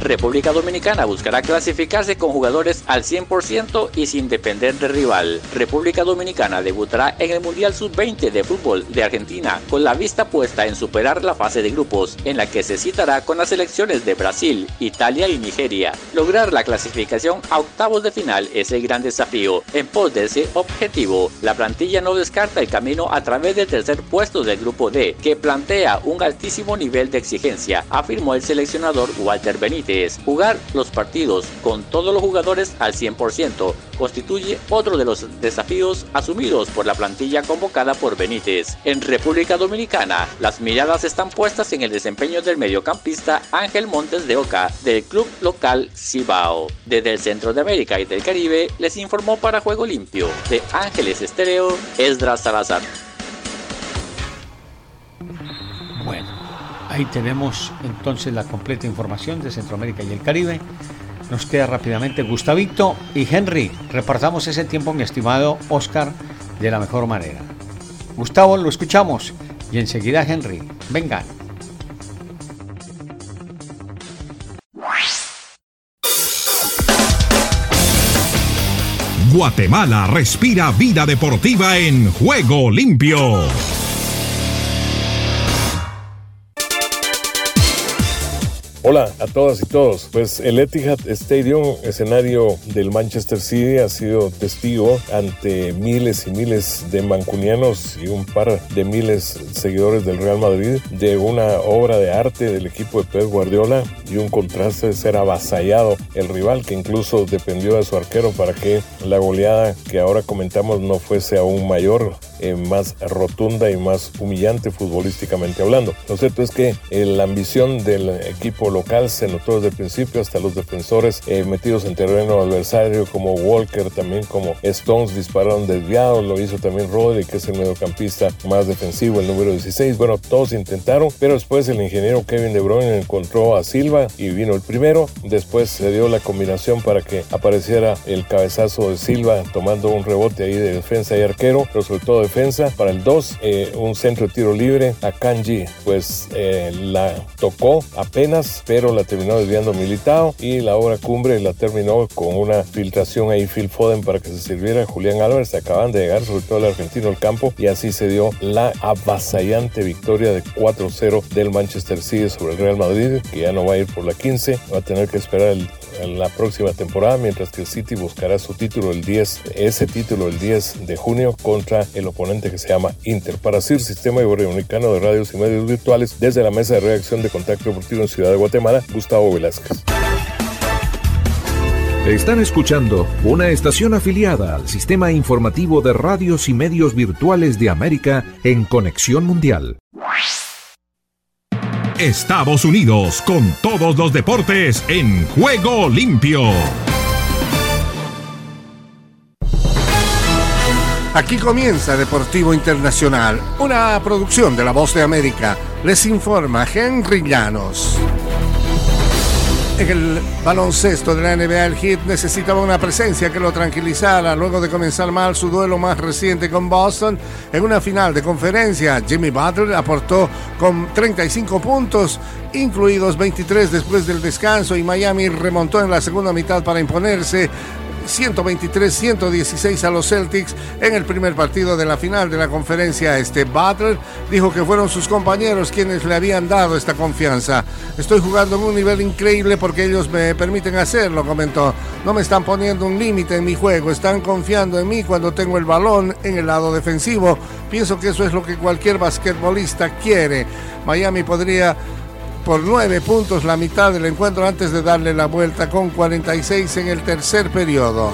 República Dominicana buscará clasificarse con jugadores al 100% y sin depender de rival. República Dominicana debutará en el Mundial Sub-20 de fútbol de Argentina con la vista puesta en superar la fase de grupos, en la que se citará con las selecciones de Brasil, Italia y Nigeria. Lograr la clasificación a octavos de final es el gran desafío. En pos de ese objetivo, la plantilla no descarta el camino a través del tercer puesto del grupo D, que plantea un altísimo nivel de exigencia, afirmó el seleccionador Walter Benítez. Jugar los partidos con todos los jugadores al 100% constituye otro de los desafíos asumidos por la plantilla convocada por Benítez. En República Dominicana, las miradas están puestas en el desempeño del mediocampista Ángel Montes de Oca del club local Cibao. Desde el centro de América y del Caribe les informó para Juego Limpio de Ángeles Estereo Esdras Salazar. Ahí tenemos entonces la completa información de Centroamérica y el Caribe. Nos queda rápidamente Gustavito y Henry. Repartamos ese tiempo, mi estimado Oscar, de la mejor manera. Gustavo, lo escuchamos. Y enseguida Henry. Vengan. Guatemala respira vida deportiva en juego limpio. Hola a todas y todos. Pues el Etihad Stadium, escenario del Manchester City, ha sido testigo ante miles y miles de mancunianos y un par de miles seguidores del Real Madrid de una obra de arte del equipo de Pep Guardiola y un contraste de ser avasallado el rival que incluso dependió de su arquero para que la goleada que ahora comentamos no fuese aún mayor, eh, más rotunda y más humillante futbolísticamente hablando. Lo cierto es que eh, la ambición del equipo local se notó desde el principio hasta los defensores eh, metidos en terreno adversario como Walker, también como Stones dispararon desviados, lo hizo también Rodri, que es el mediocampista más defensivo, el número 16. Bueno, todos intentaron, pero después el ingeniero Kevin De Bruyne encontró a Silva y vino el primero. Después se dio la combinación para que apareciera el cabezazo de Silva tomando un rebote ahí de defensa y arquero, pero sobre todo defensa. Para el 2, eh, un centro de tiro libre a Kanji, pues eh, la tocó apenas pero la terminó desviando Militao y la obra cumbre la terminó con una filtración ahí Phil Foden para que se sirviera Julián Álvarez. Acaban de llegar, sobre todo el argentino, al campo y así se dio la avasallante victoria de 4-0 del Manchester City sobre el Real Madrid, que ya no va a ir por la 15, va a tener que esperar la próxima temporada, mientras que el City buscará su título el 10, ese título el 10 de junio contra el oponente que se llama Inter. Para CIR, Sistema Iberoamericano de Radios y Medios Virtuales, desde la Mesa de Reacción de Contacto Deportivo en Ciudad de Guatemala, Gustavo Velázquez. Están escuchando una estación afiliada al Sistema Informativo de Radios y Medios Virtuales de América en Conexión Mundial. Estados Unidos con todos los deportes en juego limpio. Aquí comienza Deportivo Internacional, una producción de La Voz de América. Les informa Henry Llanos. En el baloncesto de la NBA, el Heat necesitaba una presencia que lo tranquilizara luego de comenzar mal su duelo más reciente con Boston. En una final de conferencia, Jimmy Butler aportó con 35 puntos, incluidos 23 después del descanso, y Miami remontó en la segunda mitad para imponerse 123-116 a los Celtics en el primer partido de la final de la conferencia. Este Butler dijo que fueron sus compañeros quienes le habían dado esta confianza. Estoy jugando en un nivel increíble porque ellos me permiten hacerlo, comentó. No me están poniendo un límite en mi juego, están confiando en mí cuando tengo el balón en el lado defensivo. Pienso que eso es lo que cualquier basquetbolista quiere. Miami podría por nueve puntos la mitad del encuentro antes de darle la vuelta con 46 en el tercer periodo.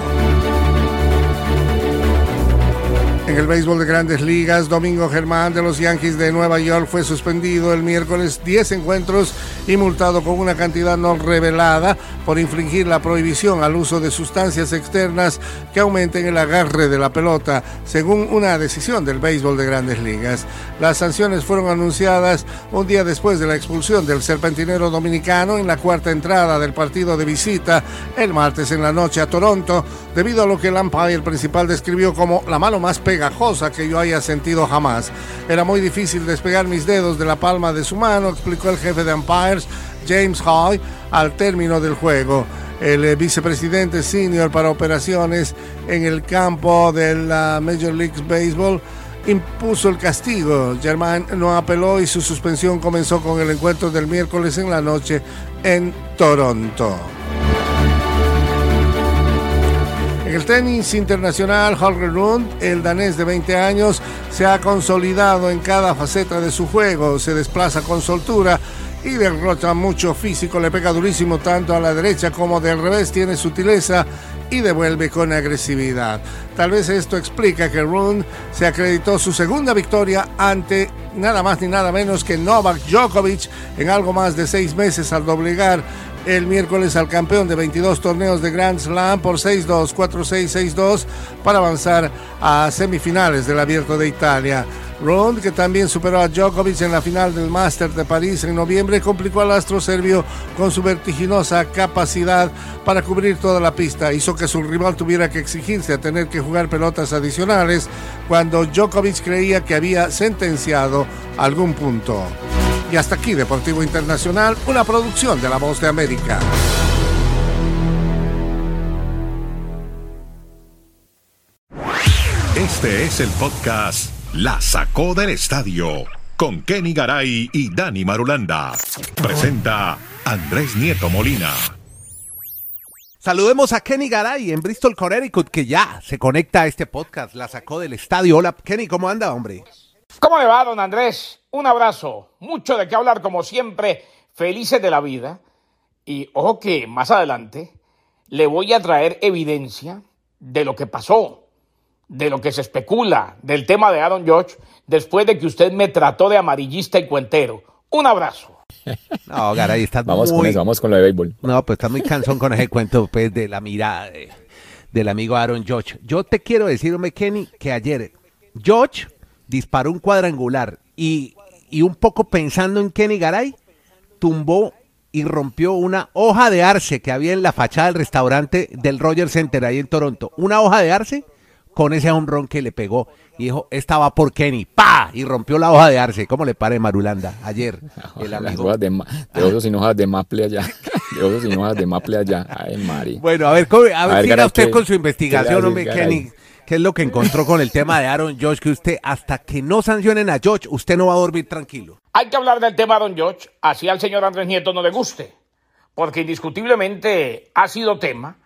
En el béisbol de grandes ligas, Domingo Germán de los Yankees de Nueva York fue suspendido el miércoles 10 encuentros y multado con una cantidad no revelada por infringir la prohibición al uso de sustancias externas que aumenten el agarre de la pelota, según una decisión del béisbol de grandes ligas. Las sanciones fueron anunciadas un día después de la expulsión del serpentinero dominicano en la cuarta entrada del partido de visita el martes en la noche a Toronto, debido a lo que el umpire principal describió como la mano más pegajosa que yo haya sentido jamás. Era muy difícil despegar mis dedos de la palma de su mano, explicó el jefe de umpires, James Hoy, al término del juego. El eh, vicepresidente senior para operaciones en el campo de la Major League Baseball impuso el castigo. Germain no apeló y su suspensión comenzó con el encuentro del miércoles en la noche en Toronto. El tenis internacional, Holger Rund, el danés de 20 años, se ha consolidado en cada faceta de su juego. Se desplaza con soltura y derrota mucho físico, le pega durísimo tanto a la derecha como del revés, tiene sutileza y devuelve con agresividad. Tal vez esto explica que Rund se acreditó su segunda victoria ante nada más ni nada menos que Novak Djokovic en algo más de seis meses al doblegar el miércoles al campeón de 22 torneos de Grand Slam por 6-2, 4-6, 6-2 para avanzar a semifinales del Abierto de Italia. Ron, que también superó a Djokovic en la final del Master de París en noviembre, complicó al astro serbio con su vertiginosa capacidad para cubrir toda la pista. Hizo que su rival tuviera que exigirse a tener que jugar pelotas adicionales cuando Djokovic creía que había sentenciado algún punto. Y hasta aquí Deportivo Internacional, una producción de La Voz de América. Este es el podcast La Sacó del Estadio con Kenny Garay y Dani Marulanda. Presenta Andrés Nieto Molina. Saludemos a Kenny Garay en Bristol, Connecticut, que ya se conecta a este podcast. La sacó del estadio. Hola, Kenny, ¿cómo anda, hombre? ¿Cómo le va, don Andrés? Un abrazo. Mucho de qué hablar, como siempre. Felices de la vida. Y ojo que más adelante le voy a traer evidencia de lo que pasó, de lo que se especula, del tema de Aaron George, después de que usted me trató de amarillista y cuentero. Un abrazo. No, Garay, estás vamos muy... con eso, vamos con lo de béisbol. No, pues estás muy cansón con ese cuento pues, de la mirada de- del amigo Aaron George. Yo te quiero decir, hombre, Kenny, que ayer George disparó un cuadrangular y, y un poco pensando en Kenny Garay, tumbó y rompió una hoja de arce que había en la fachada del restaurante del Roger Center ahí en Toronto. Una hoja de arce con ese honrón que le pegó y dijo, esta va por Kenny, ¡pa! Y rompió la hoja de arce. ¿Cómo le pare Marulanda ayer? El Las amigo. hojas de, de osos sin hojas de maple allá. De osos sin hojas de maple allá. Ay, Mari. Bueno, a ver, ¿cómo- a ver, siga usted ¿qué- con su investigación, hombre? Kenny. ¿Qué es lo que encontró con el tema de Aaron George? Que usted, hasta que no sancionen a George, usted no va a dormir tranquilo. Hay que hablar del tema Don George, así al señor Andrés Nieto no le guste, porque indiscutiblemente ha sido tema,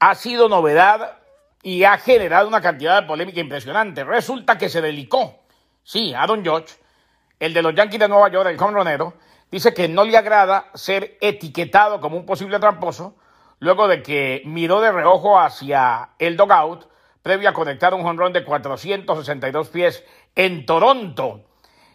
ha sido novedad y ha generado una cantidad de polémica impresionante. Resulta que se delicó. Sí, Aaron George, el de los Yankees de Nueva York, el jonronero, dice que no le agrada ser etiquetado como un posible tramposo luego de que miró de reojo hacia el dogout previo a conectar un jonrón de 462 pies en Toronto.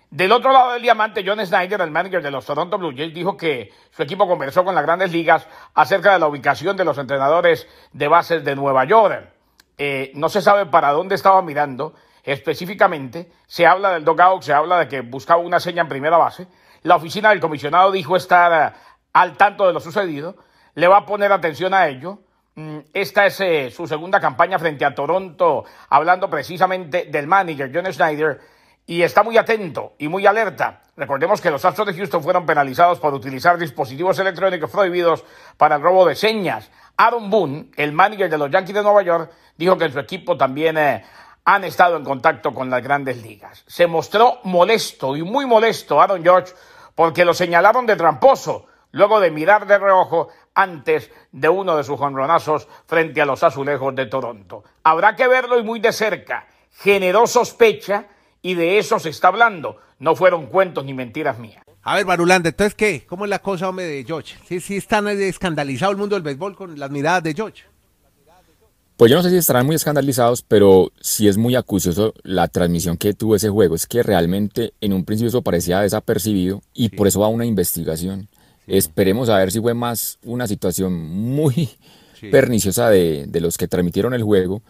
Del otro lado del diamante, John Snyder, el manager de los Toronto Blue Jays, dijo que su equipo conversó con las grandes ligas acerca de la ubicación de los entrenadores de bases de Nueva York. Eh, no se sabe para dónde estaba mirando específicamente. Se habla del dogout, se habla de que buscaba una seña en primera base. La oficina del comisionado dijo estar eh, al tanto de lo sucedido. Le va a poner atención a ello. Mm, Esta es eh, su segunda campaña frente a Toronto, hablando precisamente del manager John Schneider, y está muy atento y muy alerta. Recordemos que los Astros de Houston fueron penalizados por utilizar dispositivos electrónicos prohibidos para el robo de señas. Aaron Boone, el manager de los Yankees de Nueva York, dijo que en su equipo también eh, han estado en contacto con las grandes ligas. Se mostró molesto y muy molesto Aaron George porque lo señalaron de tramposo luego de mirar de reojo antes de uno de sus jonronazos frente a los azulejos de Toronto. Habrá que verlo y muy de cerca. Generó sospecha y de eso se está hablando. No fueron cuentos ni mentiras mías. A ver, Marulanda, entonces, ¿qué? ¿Cómo es la cosa, hombre, de George? Sí, sí, están escandalizado el mundo del béisbol con las miradas de George. Pues yo no sé si estarán muy escandalizados, pero sí es muy acucioso la transmisión que tuvo ese juego. Es que realmente en un principio eso parecía desapercibido y por eso va una investigación. Esperemos a ver si fue más una situación muy perniciosa de, de los que transmitieron el juego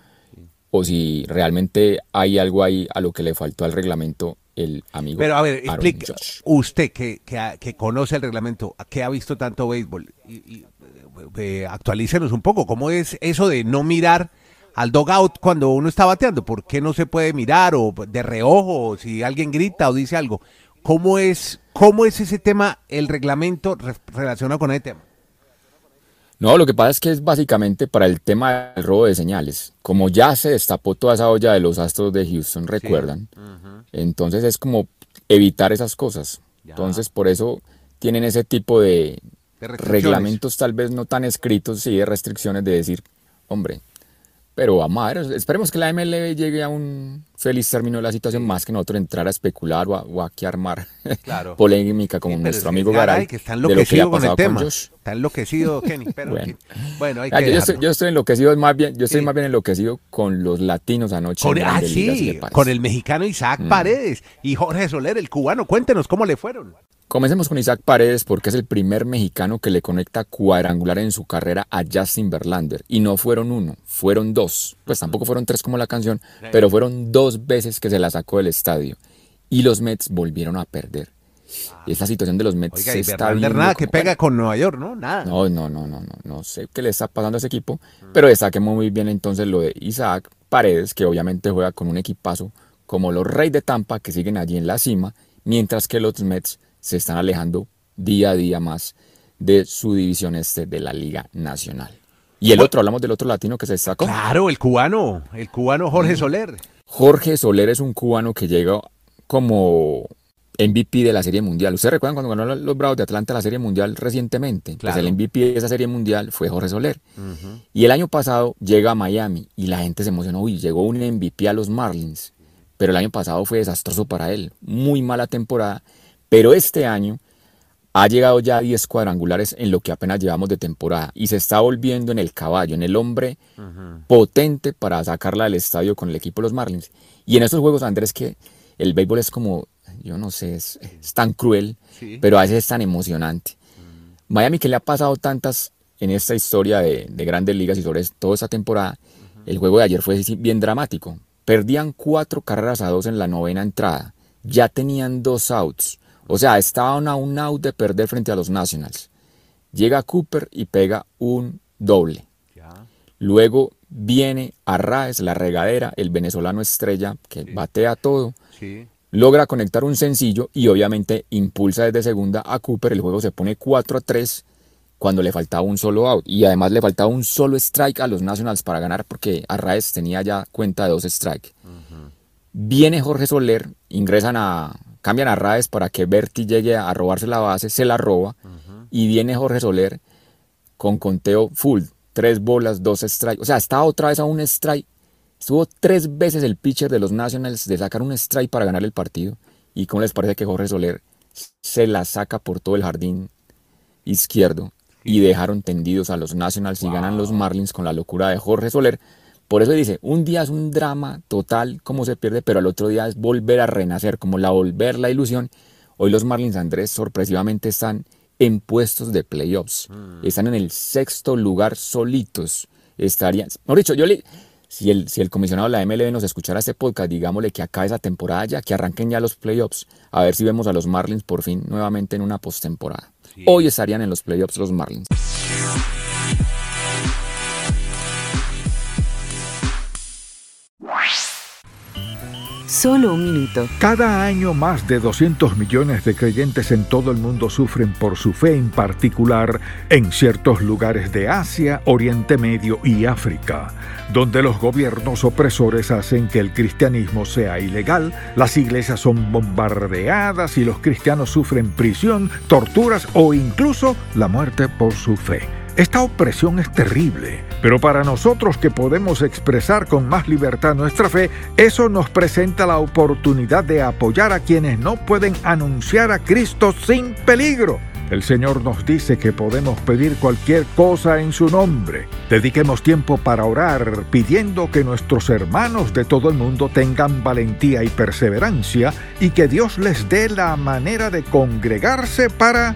o si realmente hay algo ahí a lo que le faltó al reglamento el amigo. Pero a ver, explique, usted que, que, conoce el reglamento, que ha visto tanto béisbol, y, y, eh, eh, actualícenos un poco, ¿cómo es eso de no mirar al dogout cuando uno está bateando? ¿Por qué no se puede mirar o de reojo o si alguien grita o dice algo? ¿Cómo es, cómo es ese tema, el reglamento re- relacionado con ese tema? No, lo que pasa es que es básicamente para el tema del robo de señales. Como ya se destapó toda esa olla de los astros de Houston, recuerdan. Entonces es como evitar esas cosas. Entonces por eso tienen ese tipo de, De reglamentos tal vez no tan escritos, sí, de restricciones de decir, hombre, pero vamos a ver, esperemos que la MLB llegue a un feliz término de la situación, más que nosotros entrar a especular o a, o a que armar Claro. polémica como nuestro amigo Garay, que está de lo que le enloquecido ha con el con tema. Josh. Está enloquecido, Kenny, pero Bueno. hay Ah, que yo, estoy, yo estoy enloquecido más bien, yo estoy más bien enloquecido con los latinos anoche. Con, ah, sí, con el mexicano Isaac Mm. Paredes y Jorge Soler, el cubano. Cuéntenos cómo le fueron. Comencemos con Isaac Paredes porque es el primer mexicano que le conecta cuadrangular en su carrera a Justin Verlander. Y no fueron uno, fueron dos. Pues tampoco fueron tres como la canción, pero fueron dos veces que se la sacó del estadio. Y los Mets volvieron a perder. Y esta situación de los Mets Oiga, se y está viendo nada que como- pega con Nueva York, ¿no? Nada. No, no, no, no, no, no sé qué le está pasando a ese equipo, pero destaquemos muy bien entonces lo de Isaac Paredes, que obviamente juega con un equipazo como los Reyes de Tampa, que siguen allí en la cima, mientras que los Mets se están alejando día a día más de su división este de la Liga Nacional. Y el otro, hablamos del otro latino que se destacó. Claro, el cubano, el cubano Jorge Soler. Jorge Soler es un cubano que llega como MVP de la Serie Mundial. ¿Ustedes recuerdan cuando ganó los Bravos de Atlanta la Serie Mundial recientemente? Pues el MVP de esa Serie Mundial fue Jorge Soler. Y el año pasado llega a Miami y la gente se emocionó. Uy, llegó un MVP a los Marlins. Pero el año pasado fue desastroso para él. Muy mala temporada. Pero este año ha llegado ya a 10 cuadrangulares en lo que apenas llevamos de temporada y se está volviendo en el caballo, en el hombre potente para sacarla del estadio con el equipo de los Marlins. Y en estos juegos, Andrés, que el béisbol es como, yo no sé, es, tan cruel, pero a veces es tan emocionante. Miami, que le ha pasado tantas en esta historia de, grandes ligas y sobre toda esta temporada, el juego de ayer fue bien dramático. Perdían cuatro carreras a dos en la novena entrada, ya tenían dos outs o sea, estaban a un out de perder frente a los Nationals. Llega Cooper y pega un doble. Luego viene Arraes, la regadera, el venezolano estrella que batea todo. Logra conectar un sencillo y obviamente impulsa desde segunda a Cooper. El juego se pone 4 a 3 cuando le faltaba un solo out. Y además le faltaba un solo strike a los Nationals para ganar porque Arraes tenía ya cuenta de dos strikes. Viene Jorge Soler, ingresan a, cambian a Raes para que Berti llegue a robarse la base, se la roba y viene Jorge Soler con conteo full, tres bolas, dos strikes, o sea, está otra vez a un strike. Estuvo tres veces el pitcher de los Nationals de sacar un strike para ganar el partido. ¿Y cómo les parece que Jorge Soler se la saca por todo el jardín izquierdo? Y dejaron tendidos a los Nationals y ganan los Marlins con la locura de Jorge Soler. Por eso dice, un día es un drama total como se pierde, pero al otro día es volver a renacer, como la volver la ilusión. Hoy los Marlins Andrés sorpresivamente están en puestos de playoffs. Mm. Están en el sexto lugar solitos. Estarían, mejor dicho, yo le, si el, si el comisionado de la MLB nos escuchara este podcast, digámosle que acá esa temporada ya, que arranquen ya los playoffs, a ver si vemos a los Marlins por fin nuevamente en una postemporada. Hoy estarían en los playoffs los Marlins. Solo un minuto. Cada año más de 200 millones de creyentes en todo el mundo sufren por su fe en particular en ciertos lugares de Asia, Oriente Medio y África, donde los gobiernos opresores hacen que el cristianismo sea ilegal, las iglesias son bombardeadas y los cristianos sufren prisión, torturas o incluso la muerte por su fe. Esta opresión es terrible, pero para nosotros que podemos expresar con más libertad nuestra fe, eso nos presenta la oportunidad de apoyar a quienes no pueden anunciar a Cristo sin peligro. El Señor nos dice que podemos pedir cualquier cosa en su nombre. Dediquemos tiempo para orar, pidiendo que nuestros hermanos de todo el mundo tengan valentía y perseverancia y que Dios les dé la manera de congregarse para